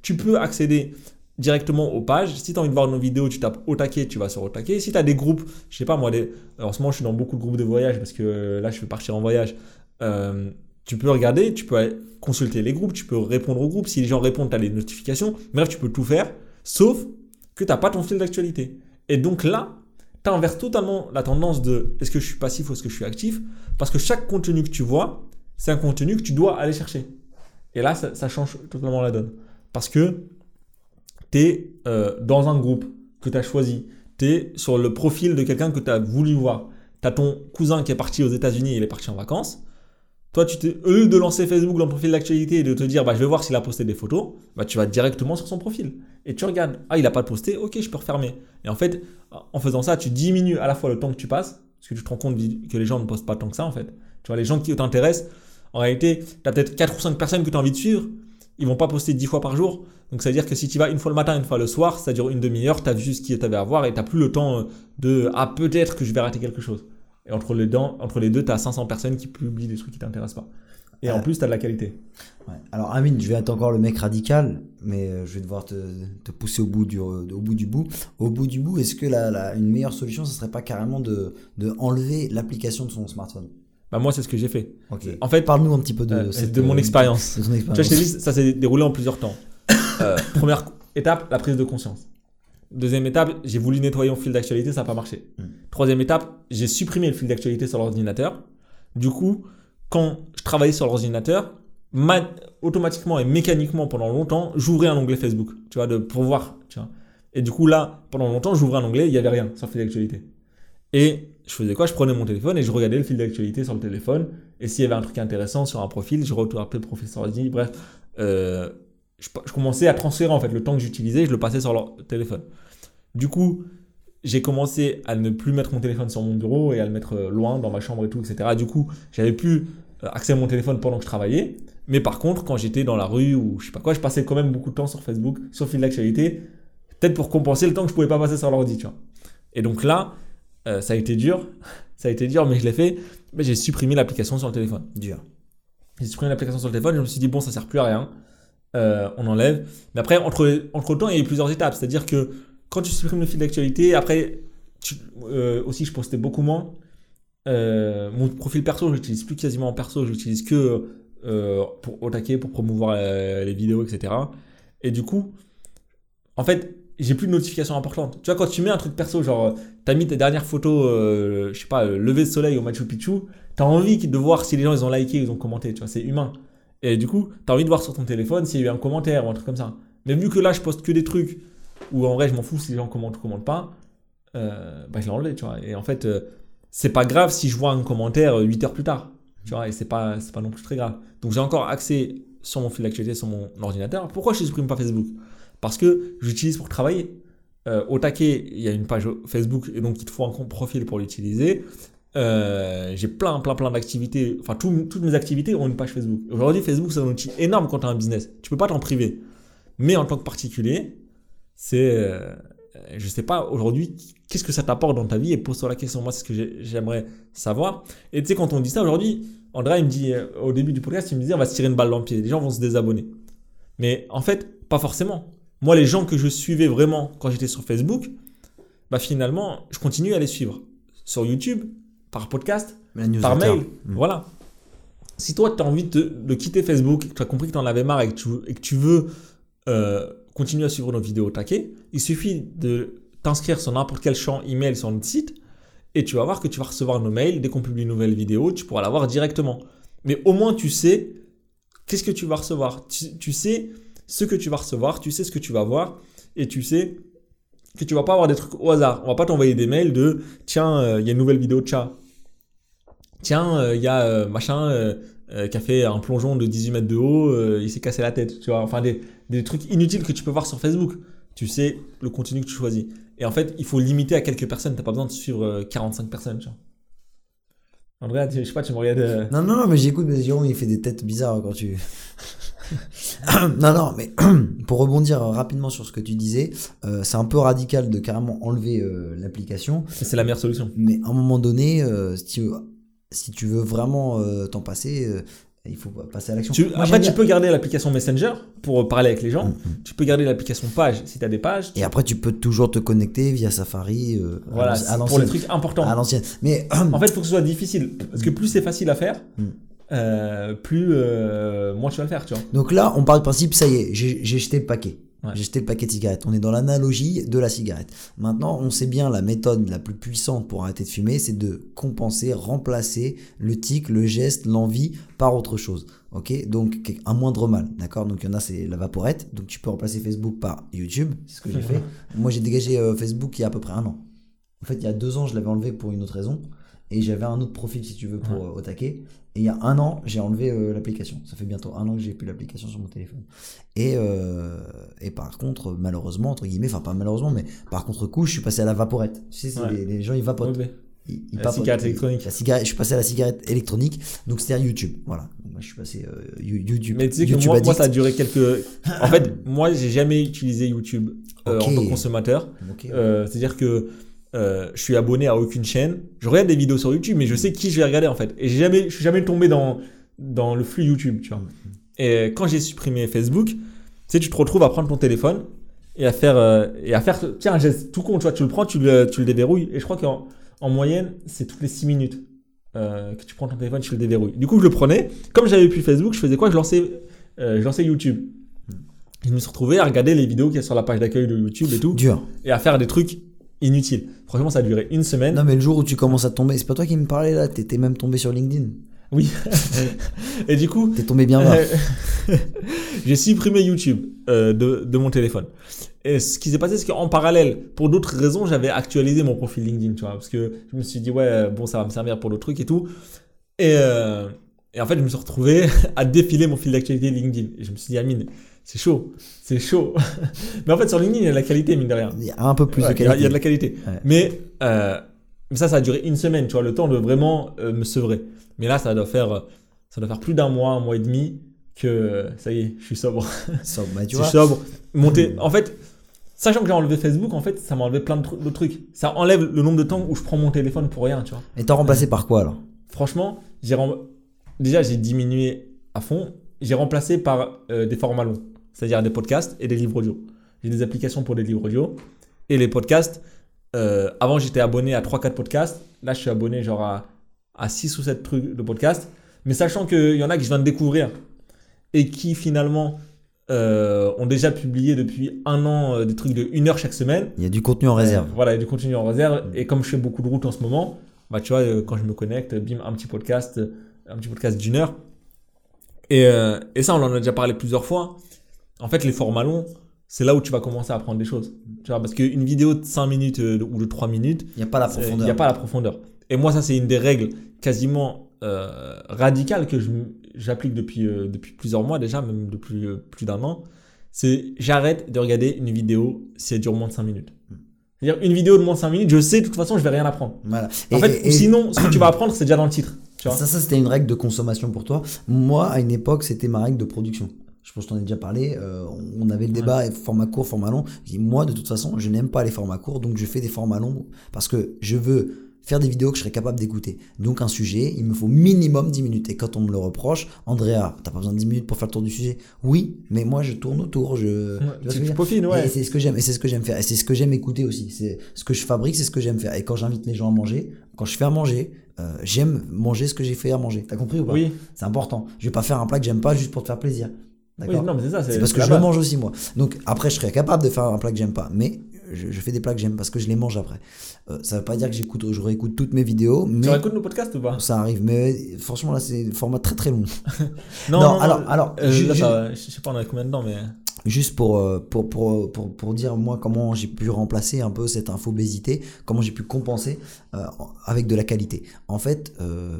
Tu peux accéder directement aux pages. Si tu as envie de voir nos vidéos, tu tapes Otake, tu vas sur Otake. Si tu as des groupes, je sais pas moi, en ce moment je suis dans beaucoup de groupes de voyage parce que euh, là je vais partir en voyage. Euh, tu peux regarder, tu peux consulter les groupes, tu peux répondre aux groupes. Si les gens répondent, tu as les notifications. Bref, tu peux tout faire, sauf que tu n'as pas ton fil d'actualité. Et donc là, tu inverses totalement la tendance de est-ce que je suis passif ou est-ce que je suis actif? Parce que chaque contenu que tu vois, c'est un contenu que tu dois aller chercher. Et là, ça change totalement la donne. Parce que tu es euh, dans un groupe que tu as choisi, tu es sur le profil de quelqu'un que tu as voulu voir. Tu as ton cousin qui est parti aux États-Unis, il est parti en vacances. Toi, tu t'es, au lieu de lancer Facebook dans le profil d'actualité et de te dire, bah, je vais voir s'il a posté des photos, bah, tu vas directement sur son profil. Et tu regardes, ah, il n'a pas posté, ok, je peux refermer. Et en fait, en faisant ça, tu diminues à la fois le temps que tu passes, parce que tu te rends compte que les gens ne postent pas tant que ça, en fait. Tu vois, les gens qui t'intéressent, en réalité, tu as peut-être 4 ou 5 personnes que tu as envie de suivre, ils vont pas poster 10 fois par jour. Donc ça veut dire que si tu vas une fois le matin, une fois le soir, ça dure une demi-heure, tu as vu ce qu'il y avait à voir et tu plus le temps euh, de ah peut-être que je vais rater quelque chose. Et entre les, deux, entre les deux, tu as 500 personnes qui publient des trucs qui t'intéressent pas. Et en Euh, plus, tu as de la qualité. Ouais. Alors Amine, je vais être encore le mec radical, mais euh, je vais devoir te, te pousser au bout du, au bout du bout. Au bout du bout, est-ce que la, la- une meilleure solution, ce serait pas carrément de, de enlever l'application de son smartphone? Bah, moi, c'est ce que j'ai fait. En fait, Parle-nous un petit peu de, euh, cette, de mon euh, expérience. Tu vois, je dit, ça s'est déroulé en plusieurs temps. Euh, première étape, la prise de conscience. Deuxième étape, j'ai voulu nettoyer mon fil d'actualité, ça n'a pas marché. Mm. Troisième étape, j'ai supprimé le fil d'actualité sur l'ordinateur. Du coup, quand je travaillais sur l'ordinateur, ma- automatiquement et mécaniquement pendant longtemps, j'ouvrais un onglet Facebook, tu vois, de, pour voir, tu vois. Et du coup, là, pendant longtemps, j'ouvrais un onglet, il n'y avait rien sur le fil d'actualité. Et je faisais quoi? Je prenais mon téléphone et je regardais le fil d'actualité sur le téléphone. Et s'il y avait un truc intéressant sur un profil, je retapais le profil sur. Bref, euh, je, commençais à transférer en fait le temps que j'utilisais, je le passais sur le téléphone. Du coup, j'ai commencé à ne plus mettre mon téléphone sur mon bureau et à le mettre euh, loin dans ma chambre et tout, etc. Du coup, j'avais plus euh, accès à mon téléphone pendant que je travaillais. Mais par contre, quand j'étais dans la rue ou je sais pas quoi, je passais quand même beaucoup de temps sur Facebook, sur fil d'actualité, peut-être pour compenser le temps que je pouvais pas passer sur l'ordi, tu vois. Et donc là, euh, ça a été dur, ça a été dur, mais je l'ai fait. Mais j'ai supprimé l'application sur le téléphone. Dur. J'ai supprimé l'application sur le téléphone, je me suis dit, bon, ça sert plus à rien. Euh, on enlève. Mais après, entre, entre temps, il y a eu plusieurs étapes. C'est-à-dire que quand tu supprimes le fil d'actualité, après, euh, aussi, je postais beaucoup moins. Euh, mon profil perso, je l'utilise plus quasiment en perso, je l'utilise que pour attaquer, pour promouvoir les vidéos, etc. Et du coup, en fait, j'ai plus de notifications importantes. Tu vois, quand tu mets un truc perso, genre, t'as mis tes dernières photos, je sais pas, lever de soleil au Machu Picchu, t'as envie de voir si les gens ils ont liké, ils ont commenté, tu vois, c'est humain. Et du coup, t'as envie de voir sur ton téléphone s'il y a eu un commentaire ou un truc comme ça. Mais vu que là, je poste que des trucs où en vrai, je m'en fous si les gens commentent ou commentent pas, euh, bah, je l'ai enlevé, tu vois. Et en fait, euh, c'est pas grave si je vois un commentaire 8 heures plus tard, tu vois, et c'est pas, c'est pas non plus très grave. Donc j'ai encore accès sur mon fil d'actualité, sur mon ordinateur. Pourquoi je supprime pas Facebook? Parce que j'utilise pour travailler. Euh, au taquet, il y a une page Facebook et donc il te faut un compte profil pour l'utiliser. Euh, j'ai plein, plein, plein d'activités. Enfin, tout- toutes mes activités ont une page Facebook. Aujourd'hui, Facebook, c'est un outil énorme quand tu as un business. Tu peux pas t'en priver. Mais en tant que particulier, c'est. euh, je sais pas aujourd'hui, qu'est-ce que ça t'apporte dans ta vie? Et pose-toi la question. Moi, c'est ce que j'ai- j'aimerais savoir. Et tu sais, quand on dit ça aujourd'hui, Andrea, il me dit, euh, au début du podcast, il me disait, on va se tirer une balle dans le pied. Les gens vont se désabonner. Mais en fait, pas forcément. Moi, les gens que je suivais vraiment quand j'étais sur Facebook, bah finalement, je continue à les suivre. Sur YouTube, par podcast, par mail. Mm. Voilà. Si toi, tu as envie de, de quitter Facebook, que tu as compris que tu en avais marre et que tu, et que tu veux euh, continuer à suivre nos vidéos au taquet, il suffit de t'inscrire sur n'importe quel champ email sur notre site et tu vas voir que tu vas recevoir nos mails. Dès qu'on publie une nouvelle vidéo, tu pourras la voir directement. Mais au moins, tu sais qu'est-ce que tu vas recevoir. Tu, tu sais ce que tu vas recevoir, tu sais ce que tu vas voir et tu sais que tu vas pas avoir des trucs au hasard. On va pas t'envoyer des mails de tiens, euh, il y a une nouvelle vidéo de chat. Tiens, euh, il y a euh, machin qui a fait un plongeon de 18 mètres de haut, il s'est cassé la tête. Tu vois, enfin des, des trucs inutiles que tu peux voir sur Facebook. Tu sais le contenu que tu choisis. Et en fait, il faut limiter à quelques personnes. T'as pas besoin de suivre euh, 45 personnes. Tu vois. Andrea, tu- je sais pas, tu me regardes. Non, non, non, mais j'écoute, mais Jérôme, il fait des têtes bizarres quand tu. non, non, mais pour rebondir rapidement sur ce que tu disais, euh, c'est un peu radical de carrément enlever euh, l'application, C'est la meilleure solution. mais à un moment donné, euh, si, tu, si tu veux vraiment t'en passer, il faut passer à l'action. Après, tu peux garder l'application Messenger pour parler avec les gens. Mm, Tu peux garder l'application Page si tu as des pages. Et après, tu peux toujours te connecter via Safari euh, Voilà, à pour les trucs importants. À l'ancienne. Mais En fait, il faut que ce soit difficile. Parce que plus c'est facile à faire, Mm. Euh, plus euh, moins tu vas le faire, tu vois. Donc là, on part du principe, ça y est, j'ai jeté le paquet. Ouais. J'ai jeté le paquet de cigarettes. On est dans l'analogie de la cigarette. Maintenant, on sait bien la méthode la plus puissante pour arrêter de fumer, c'est de compenser, remplacer le tic, le geste, l'envie par autre chose. Ok? Donc un moindre mal. D'accord? Donc il y en a, c'est la vaporette. Donc tu peux remplacer Facebook par YouTube. C'est ce que j'ai fait. Moi, j'ai dégagé euh, Facebook il y a à peu près un an. En fait, il y a deux ans, je l'avais enlevé pour une autre raison. Et j'avais un autre profil, si tu veux, pour euh, au taquet. Et il y a un an, j'ai enlevé euh, l'application. Ça fait bientôt un an que j'ai plus l'application sur mon téléphone. Et, euh, et par contre, malheureusement, entre guillemets, enfin pas malheureusement, mais par contre coup, je suis passé à la vaporette. Tu sais, c'est Ouais. les, les gens, ils vapotent. Ouais, Ils, ils La papotent. cigarette électronique. La cigarette, je suis passé à la cigarette électronique, donc c'est-à-dire YouTube. Voilà. Donc, moi, je suis passé euh, You- YouTube. Mais tu sais que YouTube moi, moi, addict. ça a duré quelques. En fait, moi, j'ai jamais utilisé YouTube euh, Ok. en tant que consommateur. Ok. Euh, C'est-à-dire que euh, je suis abonné à aucune chaîne. Je regarde des vidéos sur YouTube, mais je sais qui je vais regarder en fait. Et jamais, je suis jamais tombé dans dans le flux YouTube, tu vois. Et quand j'ai supprimé Facebook, tu sais, tu te retrouves à prendre ton téléphone et à faire, euh, et à faire tiens, un geste tout con, tu vois, tu le prends, tu le, tu le déverrouilles. Et je crois qu'en en moyenne, c'est toutes les 6 minutes euh, que tu prends ton téléphone, tu le déverrouilles. Du coup, je le prenais. Comme j'avais plus Facebook, je faisais quoi? Je lançais, je lançais YouTube. Je me suis retrouvé à regarder les vidéos qu'il y a sur la page d'accueil de YouTube et tout, Dur. et à faire des trucs inutiles. Franchement, ça a duré une semaine. Non, mais le jour où tu commences à tomber, c'est pas toi qui me parlais là, t'étais même tombé sur LinkedIn. Oui. et du coup, T'es tombé bien bas. Euh, j'ai supprimé YouTube euh, de, de mon téléphone. Et ce qui s'est passé, c'est qu'en parallèle, pour d'autres raisons, j'avais actualisé mon profil LinkedIn, tu vois, parce que je me suis dit, ouais, bon, ça va me servir pour d'autres trucs et tout. Et, euh, et en fait, je me suis retrouvé à défiler mon fil d'actualité LinkedIn. Et je me suis dit, Amine, c'est chaud, c'est chaud. Mais en fait, sur LinkedIn, il y a de la qualité, mine de rien. Il y a un peu plus Ouais, de qualité. Il y a de la qualité. Ouais. Mais euh, mais ça, ça a duré une semaine, tu vois, le temps de vraiment euh, me sevrer. Mais là, ça doit faire, euh, ça doit faire plus d'un mois, un mois et demi que ça y est, je suis sobre. Ça, bah, tu je vois. suis sobre. Monter, en fait, sachant que j'ai enlevé Facebook, en fait, ça m'a enlevé plein de trucs. Ça enlève le nombre de temps où je prends mon téléphone pour rien, tu vois. Et t'as remplacé par quoi alors? Franchement, j'ai rem- déjà j'ai diminué à fond. J'ai remplacé par des formats longs, c'est-à-dire des podcasts et des livres audio. J'ai des applications pour des livres audio et les podcasts. euh, avant, j'étais abonné à 3-4 podcasts. Là, je suis abonné genre à, à 6 ou 7 trucs de podcasts. Mais sachant qu'il y en a que je viens de découvrir et qui finalement euh, ont déjà publié depuis un an euh, des trucs de 1 heure chaque semaine. Il y a du contenu en réserve. Voilà, il y a du contenu en réserve. Et comme je fais beaucoup de routes en ce moment, bah, tu vois, quand je me connecte, bim, un petit podcast, un petit podcast d'une heure. Et, et ça, on en a déjà parlé plusieurs fois. En fait, les formats longs, c'est là où tu vas commencer à apprendre des choses. Tu vois, parce qu'une vidéo de 5 minutes euh, ou de 3 minutes, Il n'y a pas la c'est- il profondeur. n'y a pas la profondeur. Et moi, ça, c'est une des règles quasiment euh, radicales que j'applique depuis, euh, depuis plusieurs mois déjà, même depuis plus d'un an. C'est j'arrête de regarder une vidéo si elle dure moins de 5 minutes. C'est-à-dire, une vidéo de moins de 5 minutes, je sais de toute façon, je vais rien apprendre. Voilà. En Et- fait, et- sinon, ce que tu vas apprendre, c'est déjà dans le titre. Tu vois Ça, ça c'était une règle de consommation pour toi. Moi, à une époque, c'était ma règle de production. Je pense que je t'en ai déjà parlé. euh, on avait le débat et format court, format long. Moi, de toute façon, je n'aime pas les formats courts, donc je fais des formats longs parce que je veux faire des vidéos que je serais capable d'écouter. Donc, un sujet, il me faut minimum 10 minutes. Et quand on me le reproche, Andrea, t'as pas besoin de 10 minutes pour faire le tour du sujet? Oui, mais moi, je tourne autour. Je, peaufines, ouais. Et c'est ce que j'aime, et c'est ce que j'aime faire, et c'est ce que j'aime écouter aussi. C'est ce que je fabrique, c'est ce que j'aime faire. Et quand j'invite les gens à manger, quand je fais à manger, euh, j'aime manger ce que j'ai fait à manger. T'as compris ou pas? Oui, C'est important. Je vais pas faire un plat que j'aime pas juste pour te faire plaisir. Oui, D'accord non, mais c'est ça. C'est parce que je le mange aussi moi. Donc après, je serais capable de faire un plat que j'aime pas, mais je, je fais des plats que j'aime parce que je les mange après. Euh, ça veut pas dire que j'écoute, je réécoute toutes mes vidéos, mais Tu réécoutes nos podcasts ou pas? ça arrive. Mais franchement là, c'est un format très très long. Non, Non, alors- alors, euh, ju- là, ça- je sais pas, on a combien de temps, mais. Juste pour, euh, pour, pour, pour, pour dire moi comment j'ai pu remplacer un peu cette infobésité, comment j'ai pu compenser euh, avec de la qualité. En fait, euh,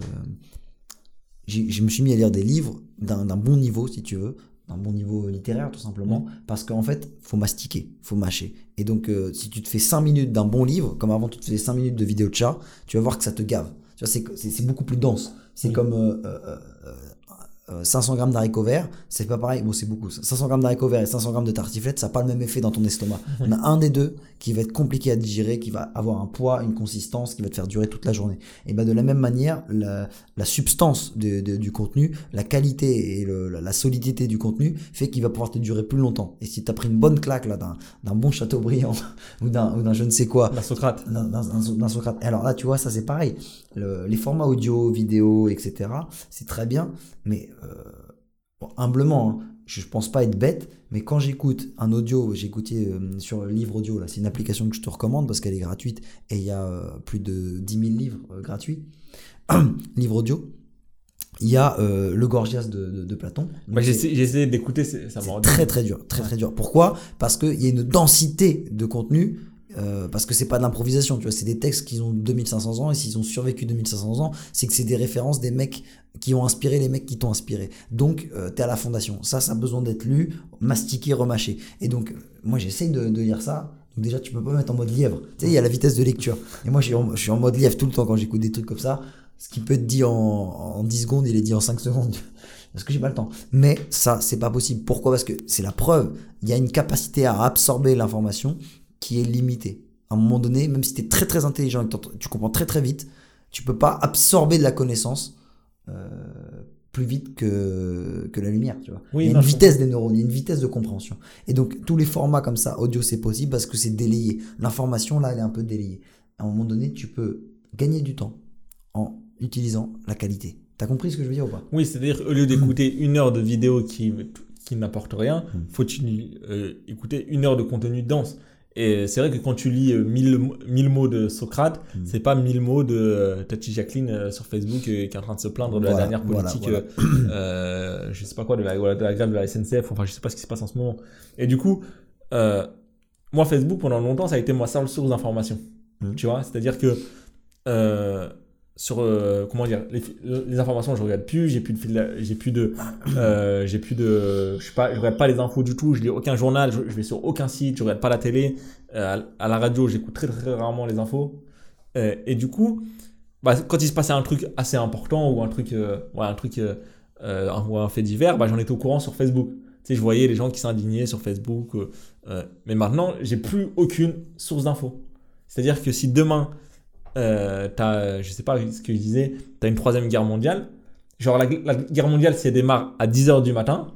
je me suis mis à lire des livres d'un bon niveau, si tu veux, d'un bon niveau littéraire tout simplement, parce qu'en fait, faut mastiquer, faut mâcher. Et donc, euh, si tu te fais 5 minutes d'un bon livre, comme avant tu te faisais 5 minutes de vidéo de chat, tu vas voir que ça te gave. Tu vois, c'est- beaucoup plus dense. C'est Oui. comme euh, euh, 500 grammes d'haricots verts, c'est pas pareil, bon c'est beaucoup. ça. 500 grammes d'haricots verts et 500 grammes de tartiflette, ça n'a pas le même effet dans ton estomac. On a un des deux qui va être compliqué à digérer, qui va avoir un poids, une consistance, qui va te faire durer toute la journée. Et ben de la même manière, la, la substance de- de- du contenu, la qualité et le- la, la solidité du contenu fait qu'il va pouvoir te durer plus longtemps. Et si tu as pris une bonne claque là d'un d'un bon Chateaubriand ou d'un ou d'un je ne sais quoi, La Socrate. d'un- d'un d'un- d'un Socrate. Et alors là, tu vois, ça c'est pareil. Le- les formats audio, vidéo, etc., c'est très bien, mais euh, bon, humblement, hein, je, pense pas être bête, mais quand j'écoute un audio, j'ai écouté euh, sur Livre Audio, là, c'est une application que je te recommande parce qu'elle est gratuite et il y a euh, plus de 10 000 livres euh, gratuits. Livre audio. Il y a euh, Le Gorgias de, de- de Platon. Bah, j'ai essayé d'écouter, ça rendu. très très dur, très très dur. Pourquoi? Parce qu'il y a une densité de contenu. Euh, parce que c'est pas de l'improvisation, tu vois, c'est des textes qui ont 2500 ans et s'ils ont survécu 2500 ans, c'est que c'est des références des mecs qui ont inspiré les mecs qui t'ont inspiré. Donc, euh, t'es à la fondation. Ça, ça a besoin d'être lu, mastiqué, remâché. Et donc, euh, moi, j'essaye de, de lire ça. Donc déjà, tu peux pas mettre en mode lièvre. Tu sais, il y a la vitesse de lecture. Et moi, je suis en, mode lièvre tout le temps quand j'écoute des trucs comme ça. Ce qui peut être dit en, en 10 secondes, il est dit en 5 secondes. Parce que j'ai pas le temps. Mais ça, c'est pas possible. Pourquoi? Parce que c'est la preuve. Il y a une capacité à absorber l'information qui est limitée. À un moment donné, même si tu es très très intelligent et que tu comprends très très vite, tu peux pas absorber de la connaissance euh, plus vite que, que la lumière, tu vois. Oui, il y a une vitesse des neurones, il y a une vitesse de compréhension. Et donc, tous les formats comme ça, audio, c'est possible parce que c'est délayé. L'information, là, elle est un peu délayée. À un moment donné, tu peux gagner du temps en utilisant la qualité. T'as compris ce que je veux dire ou pas? Oui, c'est-à-dire au lieu d'écouter une heure de vidéo qui, qui n'apporte rien, Mm. faut-il euh, écouter une heure de contenu dense. Et c'est vrai que quand tu lis euh, 1000, mo- 1000 mots de Socrate, Mm. c'est pas 1000 mots de euh, Tati Jacqueline euh, sur Facebook euh, qui est en train de se plaindre de la Voilà, dernière voilà, politique, voilà. euh, euh, je sais pas quoi, de la, voilà, de la grève de la SNCF, enfin je sais pas ce qui se passe en ce moment. Et du coup, euh, moi Facebook pendant longtemps ça a été ma seule source d'information. Mm. Tu vois, c'est-à-dire que euh, sur euh, comment dire les, informations je regarde plus j'ai plus de j'ai plus de euh, j'ai plus de je sais pas regarde pas les infos du tout je lis aucun journal je, je vais sur aucun site je regarde pas la télé. Euh, à, la radio j'écoute très très rarement les infos. Euh, et du coup bah, quand il se passait un truc assez important ou un truc ouais, un truc un, un fait divers bah, j'en étais au courant sur Facebook. Tu sais je voyais les gens qui s'indignaient sur Facebook mais maintenant j'ai plus aucune source d'infos. C'est à dire que si demain euh, t'as, je sais pas ce que je disais, t'as une troisième guerre mondiale. Genre, la, la guerre mondiale, si elle démarre à 10h du matin,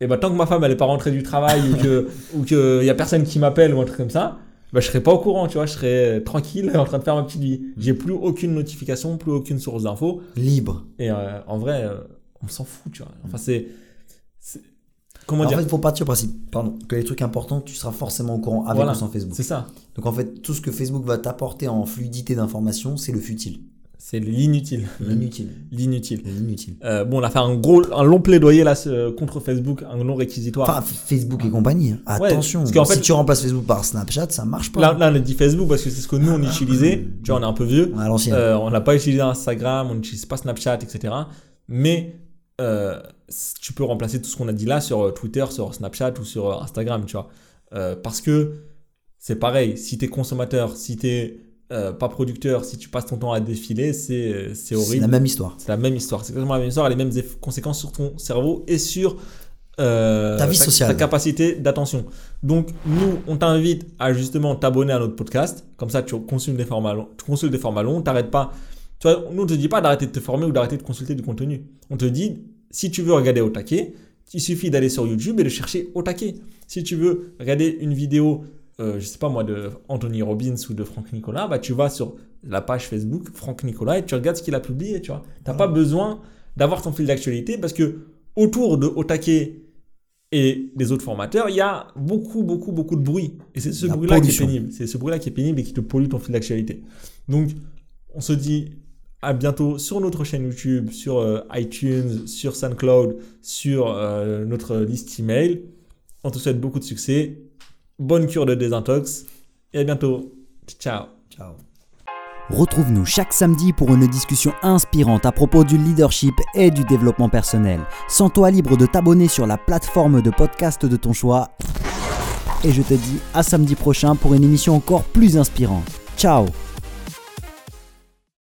et bah, tant que ma femme, elle est pas rentrée du travail ou que, ou que y a personne qui m'appelle ou un truc comme ça, bah, je serais pas au courant, tu vois, je serais tranquille en train de faire ma petite vie. J'ai plus aucune notification, plus aucune source d'infos. Libre. Et euh, en vrai, euh, on s'en fout, tu vois. Enfin, c'est. Comment en dire fait, il faut partir du principe, pardon, que les trucs importants, tu seras forcément au courant avec Voilà. ou sans Facebook. C'est ça. Donc en fait, tout ce que Facebook va t'apporter en fluidité d'information, c'est le futile, C'est l'inutile. l'inutile, L'inutile. l'inutile. Euh, bon, on a fait un gros, un long plaidoyer là contre Facebook, un long réquisitoire. Enfin, Facebook et compagnie. hein. Ouais, Attention, parce qu'en fait- si tu remplaces Facebook par Snapchat, ça marche pas. Là, là, on a dit Facebook parce que c'est ce que nous on utilisait. Tu vois, on est un peu vieux. À l'ancienne. Euh, on n'a pas utilisé Instagram, on n'utilise pas Snapchat, etc. Mais euh, tu peux remplacer tout ce qu'on a dit là sur euh, Twitter, sur Snapchat ou sur euh, Instagram, tu vois. Euh, parce que c'est pareil, si tu es consommateur, si tu n'es pas producteur, si tu passes ton temps à défiler, c'est c'est c'est horrible. la même histoire. C'est la même histoire. C'est exactement la même histoire, les mêmes conséquences sur ton cerveau et sur euh, Ta vie sociale. ta capacité d'attention. Donc, nous, on t'invite à justement t'abonner à notre podcast. Comme ça, tu consultes des formats longs. Tu consultes des formats longs, t'arrêtes pas. Tu vois, nous, on te dit pas d'arrêter de te former ou d'arrêter de consulter du contenu. On te dit, si tu veux regarder au taquet, il suffit d'aller sur YouTube et de chercher au taquet. Si tu veux regarder une vidéo, euh, je sais pas moi, de Anthony Robbins ou de Franck Nicolas, bah, tu vas sur la page Facebook Franck Nicolas et tu regardes ce qu'il a publié, tu vois. T'as pas besoin d'avoir ton fil d'actualité parce que autour de Otake et des autres formateurs, il y a beaucoup, beaucoup, beaucoup de bruit. Et c'est ce bruit-là qui est pénible. C'est ce bruit-là qui est pénible et qui te pollue ton fil d'actualité. Donc, on se dit à bientôt sur notre chaîne YouTube, sur euh, iTunes, sur SoundCloud, sur euh, notre liste email. On te souhaite beaucoup de succès. Bonne cure de désintox. Et à bientôt. Ciao. Ciao. Retrouve-nous chaque samedi pour une discussion inspirante à propos du leadership et du développement personnel. Sens-toi libre de t'abonner sur la plateforme de podcast de ton choix. Et je te dis à samedi prochain pour une émission encore plus inspirante. Ciao